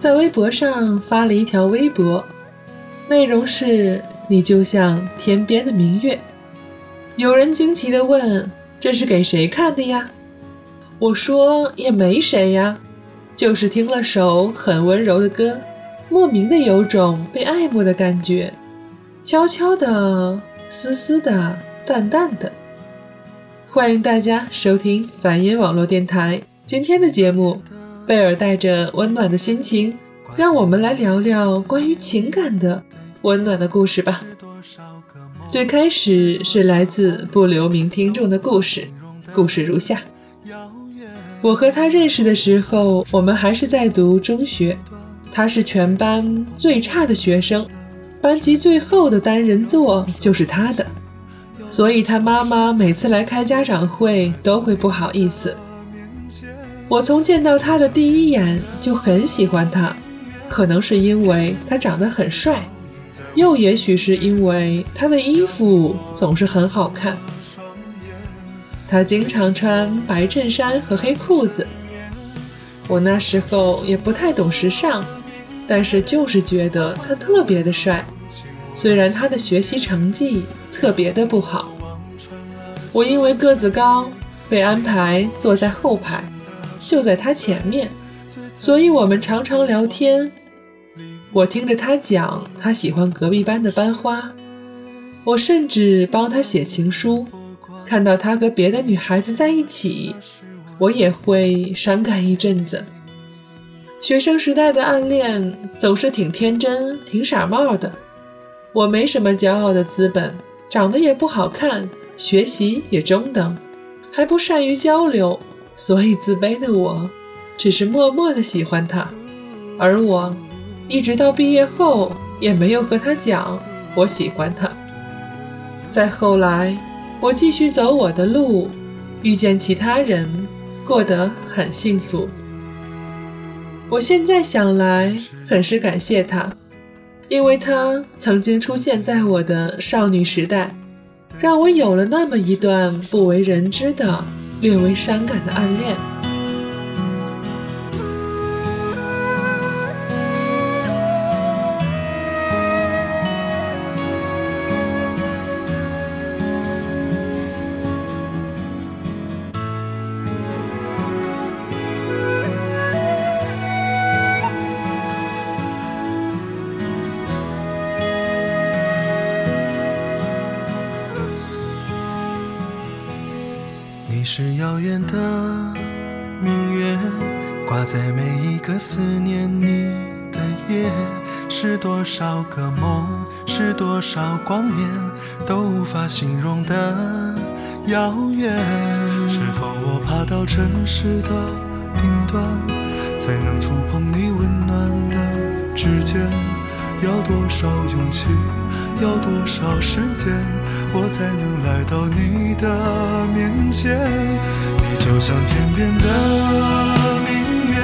在微博上发了一条微博，内容是：“你就像天边的明月。”有人惊奇地问：“这是给谁看的呀？”我说：“也没谁呀，就是听了首很温柔的歌，莫名的有种被爱慕的感觉，悄悄的、丝丝的、淡淡的。”欢迎大家收听梵音网络电台。今天的节目，贝尔带着温暖的心情，让我们来聊聊关于情感的温暖的故事吧。最开始是来自不留名听众的故事，故事如下：我和他认识的时候，我们还是在读中学，他是全班最差的学生，班级最后的单人座就是他的。所以他妈妈每次来开家长会都会不好意思。我从见到他的第一眼就很喜欢他，可能是因为他长得很帅，又也许是因为他的衣服总是很好看。他经常穿白衬衫和黑裤子。我那时候也不太懂时尚，但是就是觉得他特别的帅。虽然他的学习成绩特别的不好，我因为个子高，被安排坐在后排，就在他前面，所以我们常常聊天。我听着他讲他喜欢隔壁班的班花，我甚至帮他写情书。看到他和别的女孩子在一起，我也会伤感一阵子。学生时代的暗恋总是挺天真、挺傻帽的。我没什么骄傲的资本，长得也不好看，学习也中等，还不善于交流，所以自卑的我，只是默默的喜欢他。而我，一直到毕业后也没有和他讲我喜欢他。再后来，我继续走我的路，遇见其他人，过得很幸福。我现在想来，很是感谢他。因为他曾经出现在我的少女时代，让我有了那么一段不为人知的、略微伤感的暗恋。是遥远的明月，挂在每一个思念你的夜。是多少个梦，是多少光年，都无法形容的遥远。是否我爬到城市的顶端，才能触碰你温暖的指尖？要多少勇气？要多少时间，我才能来到你的面前？你就像天边的明月，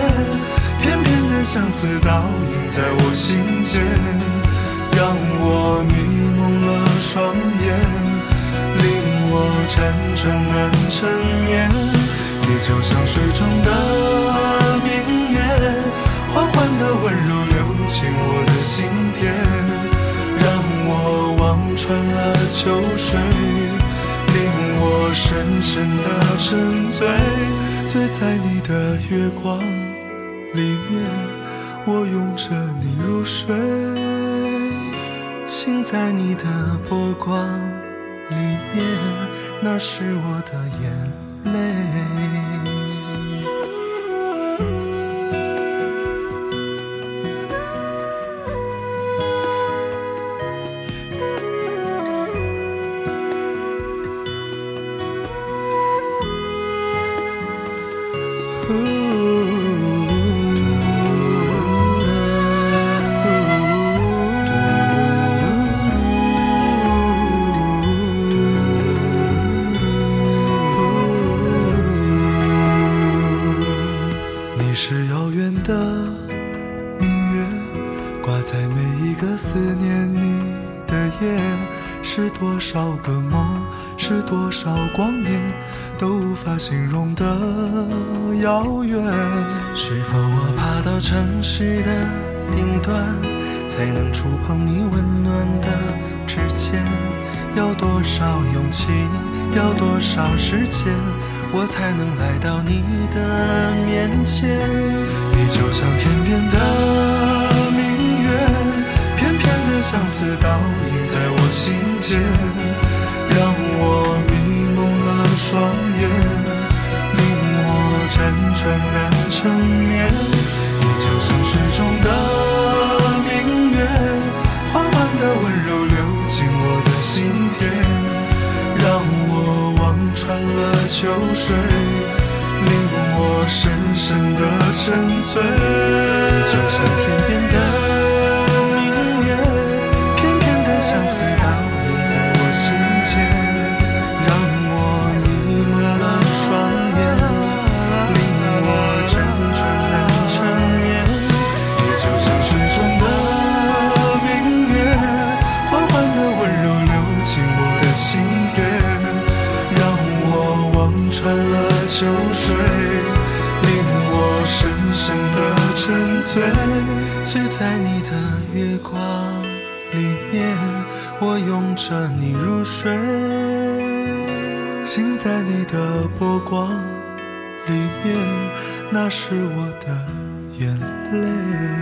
片片的相思倒映在我心间，让我迷蒙了双眼，令我辗转难成眠。你就像水中的明月，缓缓的温柔流进我的心田。穿了秋水，令我深深的沉醉，醉在你的月光里面，我拥着你入睡，醒在你的波光里面，那是我的眼泪。我才能来到你的面前？你就像天边的明月，片片的相思倒映在我心间，在你的月光里面，我拥着你入睡，醒在你的波光里面，那是我的眼泪。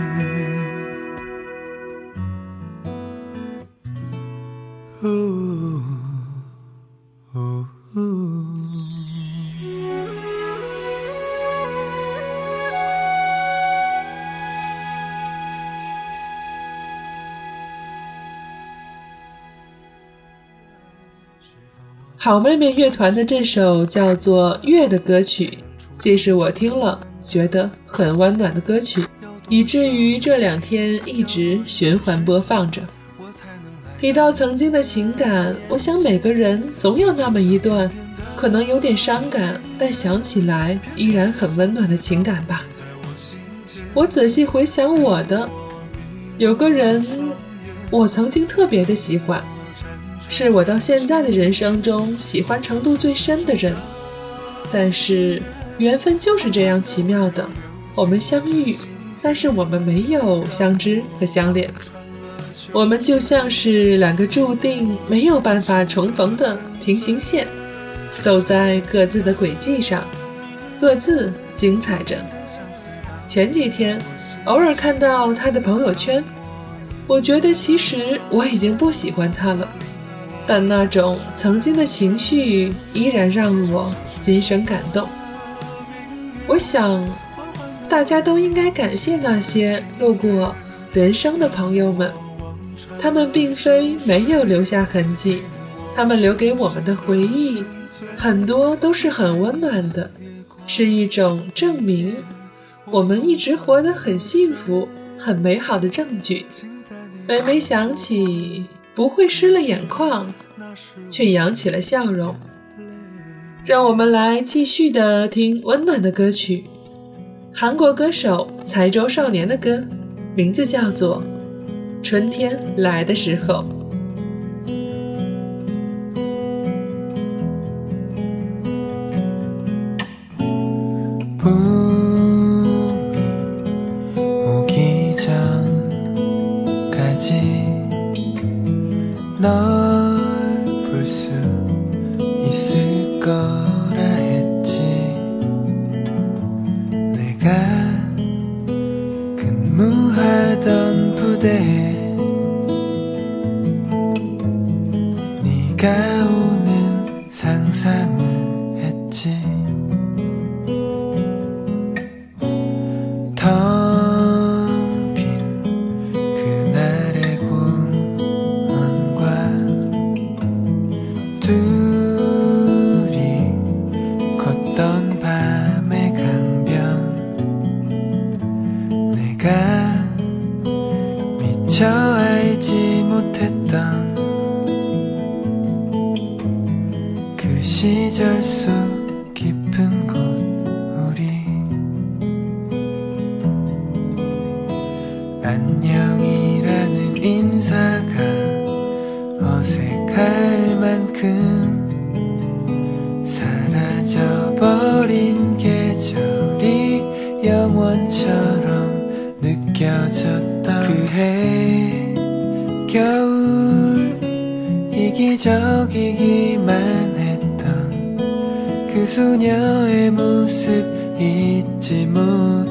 好妹妹乐团的这首叫做《月》的歌曲，既是我听了觉得很温暖的歌曲，以至于这两天一直循环播放着。提到曾经的情感，我想每个人总有那么一段，可能有点伤感，但想起来依然很温暖的情感吧。我仔细回想我的，有个人，我曾经特别的喜欢，是我到现在的人生中喜欢程度最深的人。但是缘分就是这样奇妙的，我们相遇，但是我们没有相知和相恋。我们就像是两个注定没有办法重逢的平行线，走在各自的轨迹上，各自精彩着。前几天偶尔看到他的朋友圈，我觉得其实我已经不喜欢他了，但那种曾经的情绪依然让我心生感动。我想，大家都应该感谢那些路过人生的朋友们。他们并非没有留下痕迹，他们留给我们的回忆很多都是很温暖的，是一种证明我们一直活得很幸福、很美好的证据。每每想起，不会湿了眼眶，却扬起了笑容。让我们来继续的听温暖的歌曲，韩国歌手财州少年的歌，名字叫做。春天来的时候。봄 근무하던 부대에 네가 느껴졌던 그해 겨울 이기적이기만 했던 그 소녀의 모습 잊지 못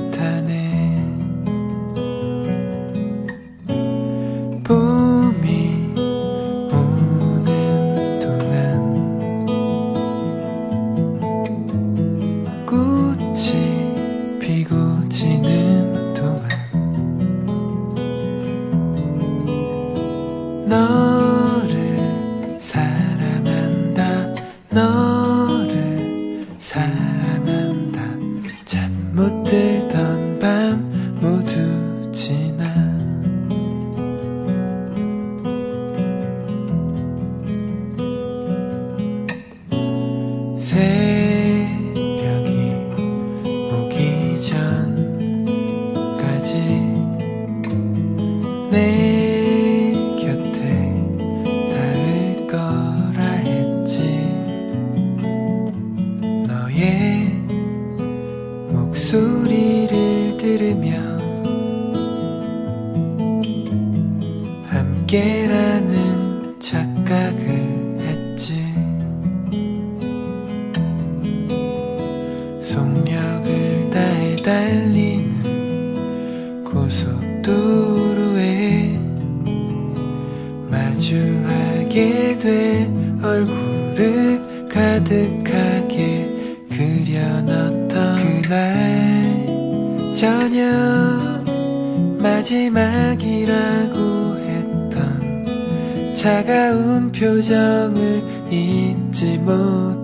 저녁 마지막이라고 했던 차가운 표정을 잊지 못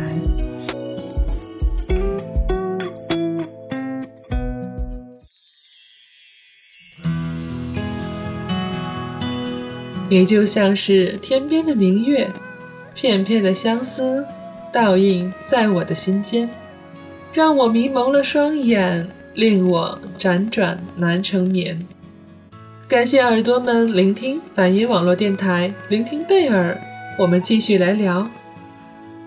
也就像是天边的明月，片片的相思倒映在我的心间，让我迷蒙了双眼，令我辗转难成眠。感谢耳朵们聆听梵音网络电台，聆听贝尔，我们继续来聊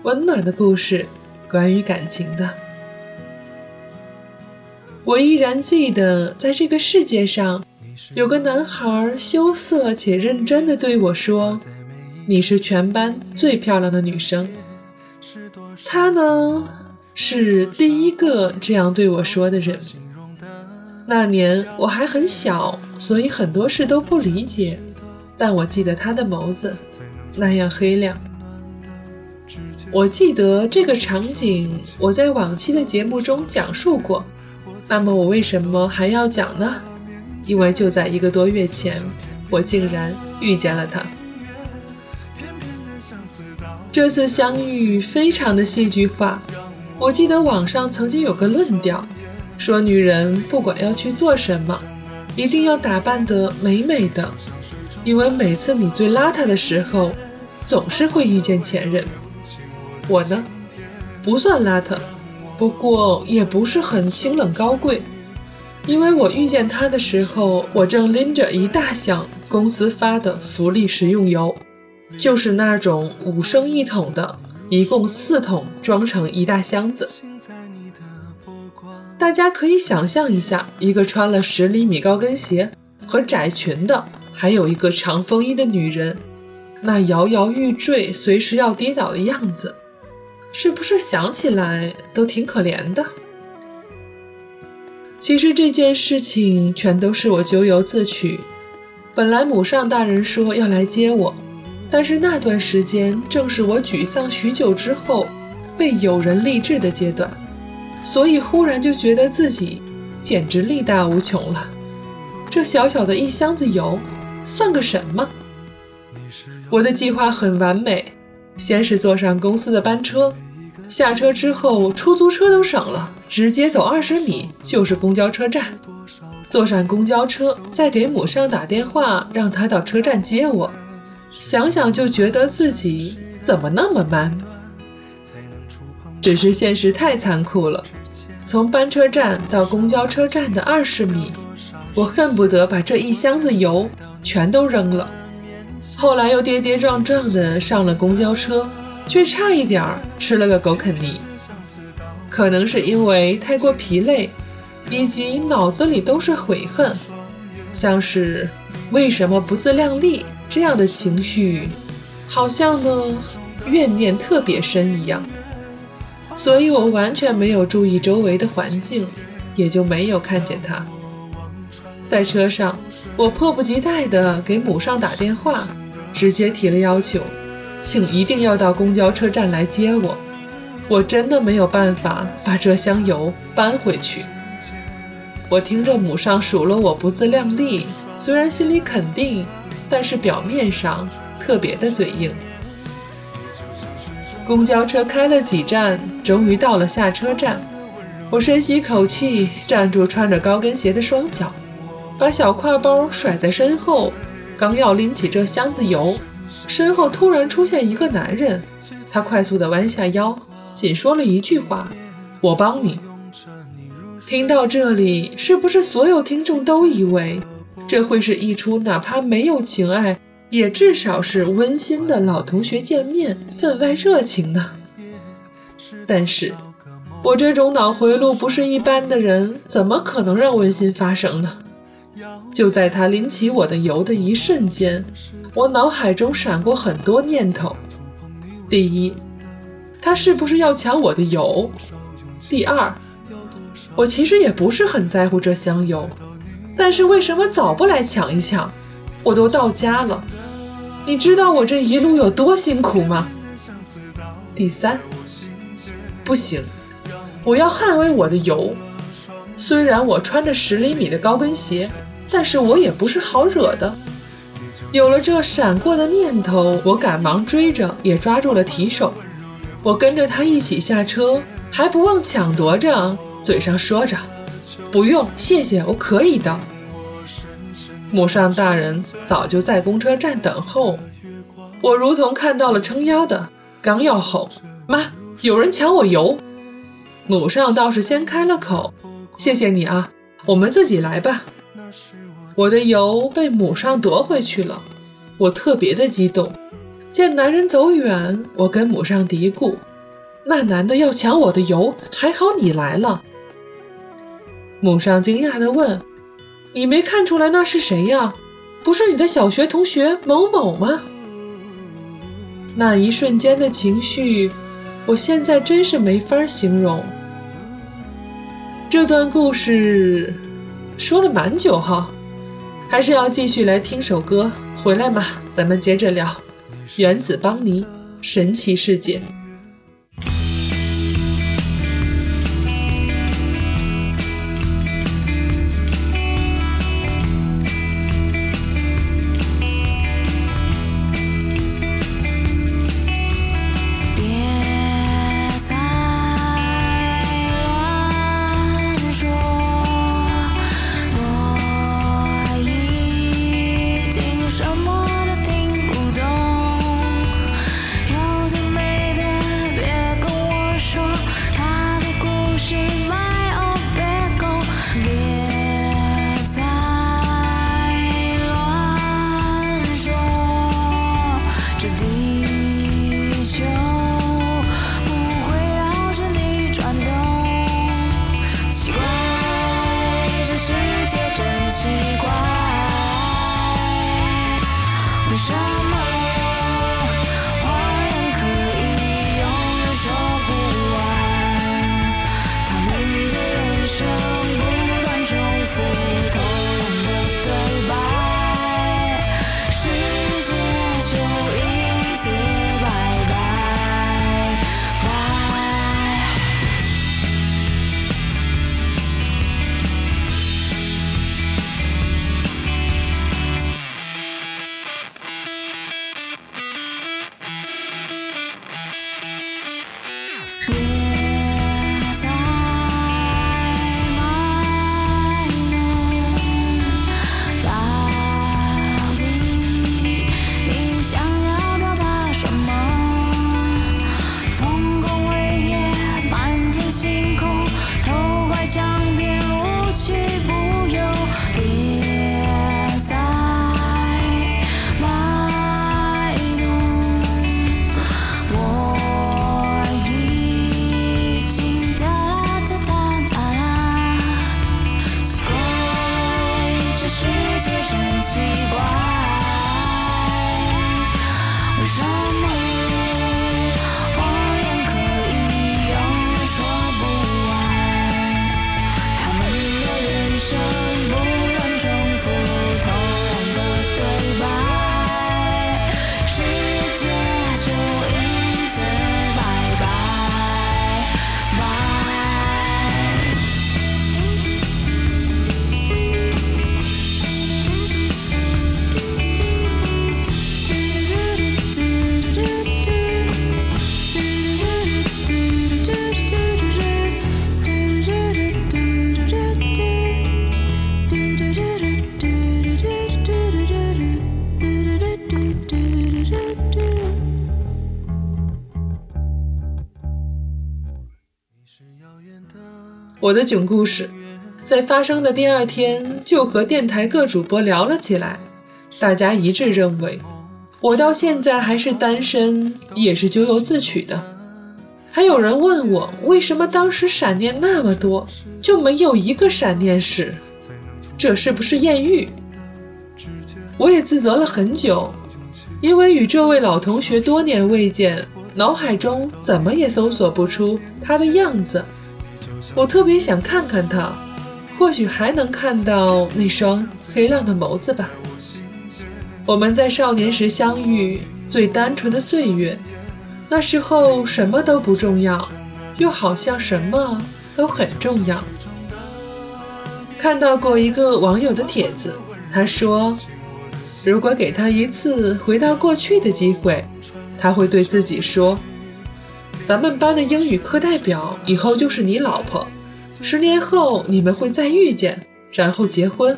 温暖的故事，关于感情的。我依然记得，在这个世界上，有个男孩羞涩且认真地对我说：“你是全班最漂亮的女生。”他呢，是第一个这样对我说的人。那年我还很小，所以很多事都不理解，但我记得他的眸子那样黑亮。我记得这个场景，我在往期的节目中讲述过。那么我为什么还要讲呢？因为就在一个多月前，我竟然遇见了他。这次相遇非常的戏剧化。我记得网上曾经有个论调，说女人不管要去做什么，一定要打扮得美美的，因为每次你最邋遢的时候，总是会遇见前任。我呢，不算邋遢，不过也不是很清冷高贵，因为我遇见他的时候，我正拎着一大箱公司发的福利食用油，就是那种五升一桶的，一共四桶装成一大箱子。大家可以想象一下，一个穿了十厘米高跟鞋和窄裙的，还有一个长风衣的女人，那摇摇欲坠、随时要跌倒的样子，是不是想起来都挺可怜的？其实这件事情全都是我咎由自取。本来母上大人说要来接我，但是那段时间正是我沮丧许久之后被友人励志的阶段。所以忽然就觉得自己简直力大无穷了。这小小的一箱子油算个什么？我的计划很完美，先是坐上公司的班车，下车之后出租车都省了，直接走二十米就是公交车站。坐上公交车，再给母上打电话，让他到车站接我。想想就觉得自己怎么那么慢？只是现实太残酷了。从班车站到公交车站的二十米，我恨不得把这一箱子油全都扔了。后来又跌跌撞撞的上了公交车，却差一点儿吃了个狗啃泥。可能是因为太过疲累，以及脑子里都是悔恨，像是为什么不自量力这样的情绪，好像呢怨念特别深一样。所以我完全没有注意周围的环境，也就没有看见他。在车上，我迫不及待地给母上打电话，直接提了要求，请一定要到公交车站来接我。我真的没有办法把这箱油搬回去。我听着母上数落我不自量力，虽然心里肯定，但是表面上特别的嘴硬。公交车开了几站，终于到了下车站。我深吸口气，站住穿着高跟鞋的双脚，把小挎包甩在身后，刚要拎起这箱子油，身后突然出现一个男人。他快速地弯下腰，仅说了一句话：“我帮你。”听到这里，是不是所有听众都以为这会是一出哪怕没有情爱？也至少是温馨的老同学见面，分外热情呢。但是，我这种脑回路不是一般的人，怎么可能让温馨发生呢？就在他拎起我的油的一瞬间，我脑海中闪过很多念头：第一，他是不是要抢我的油？第二，我其实也不是很在乎这箱油，但是为什么早不来抢一抢？我都到家了。你知道我这一路有多辛苦吗？第三，不行，我要捍卫我的油。虽然我穿着十厘米的高跟鞋，但是我也不是好惹的。有了这闪过的念头，我赶忙追着，也抓住了提手。我跟着他一起下车，还不忘抢夺着，嘴上说着：“不用，谢谢，我可以的。”母上大人早就在公车站等候，我如同看到了撑腰的，刚要吼妈，有人抢我油。母上倒是先开了口，谢谢你啊，我们自己来吧。我的油被母上夺回去了，我特别的激动。见男人走远，我跟母上嘀咕，那男的要抢我的油，还好你来了。母上惊讶地问。你没看出来那是谁呀？不是你的小学同学某某吗？那一瞬间的情绪，我现在真是没法形容。这段故事说了蛮久哈，还是要继续来听首歌。回来嘛，咱们接着聊原子邦尼神奇世界。我的囧故事在发生的第二天就和电台各主播聊了起来，大家一致认为我到现在还是单身，也是咎由自取的。还有人问我为什么当时闪念那么多，就没有一个闪念时，这是不是艳遇？我也自责了很久，因为与这位老同学多年未见，脑海中怎么也搜索不出他的样子。我特别想看看他，或许还能看到那双黑亮的眸子吧。我们在少年时相遇，最单纯的岁月，那时候什么都不重要，又好像什么都很重要。看到过一个网友的帖子，他说。如果给他一次回到过去的机会，他会对自己说：“咱们班的英语课代表以后就是你老婆，十年后你们会再遇见，然后结婚。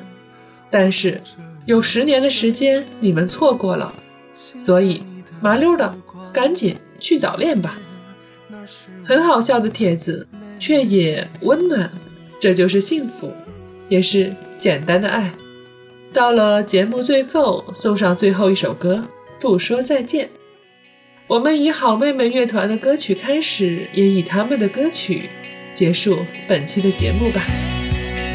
但是有十年的时间你们错过了，所以麻溜的赶紧去早恋吧。”很好笑的帖子，却也温暖。这就是幸福，也是简单的爱。到了节目最后，送上最后一首歌，不说再见。我们以好妹妹乐团的歌曲开始，也以他们的歌曲结束本期的节目吧。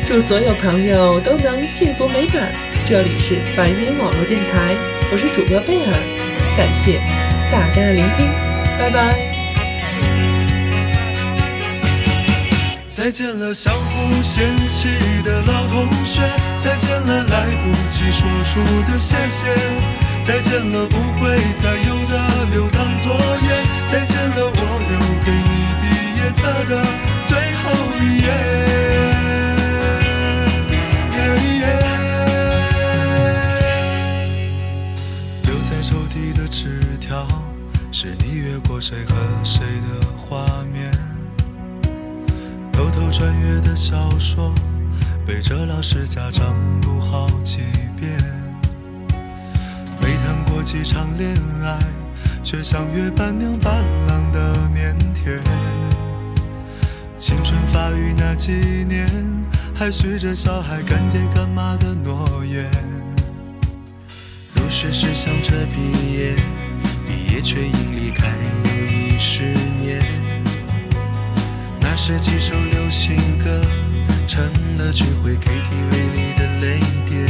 祝所有朋友都能幸福美满。这里是梵音网络电台，我是主播贝尔，感谢大家的聆听，拜拜。再见了，相互嫌弃的老同学；再见了，来不及说出的谢谢；再见了，不会再有的留堂作业；再见了，我留给你毕业册的最后一页。留在抽屉的纸条，是你越过谁和谁的画面。偷偷穿越的小说，背着老师家长读好几遍。几场恋爱，却像约伴娘伴郎的腼腆。青春发育那几年，还许着小孩干爹干妈的诺言。入学时想着毕业，毕业却因离开又一十年。那是几首流行歌，成了聚会 KTV 里的泪点。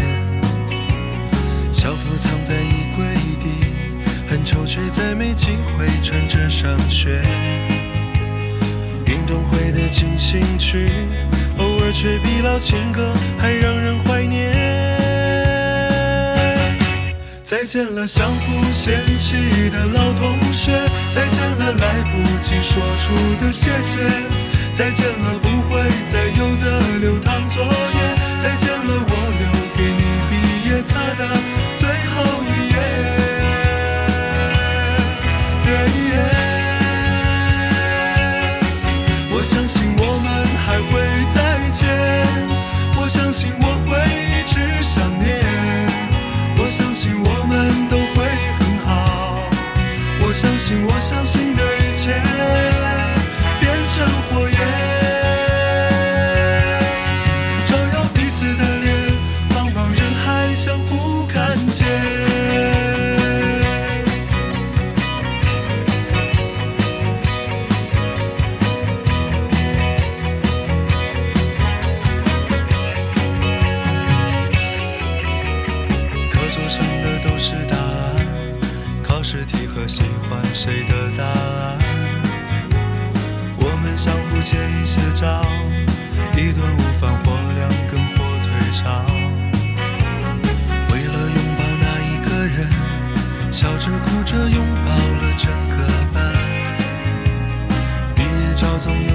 校服藏在衣，很丑却再没机会穿着上学。运动会的进行曲，偶尔却比老情歌还让人怀念。再见了，相互嫌弃的老同学，再见了，来不及说出的谢谢。再见了，不会再有的流淌作业。再见了，我留给你毕业册的还会再见，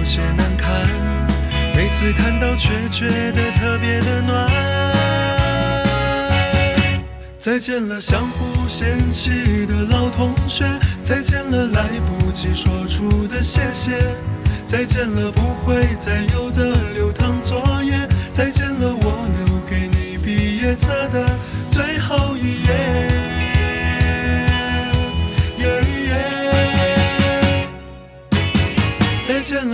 些难看，每次看到却觉得特别的暖。再见了，相互嫌弃的老同学，再见了，来不及说出的谢谢。再见了，不会再有的流淌作业。再见了，我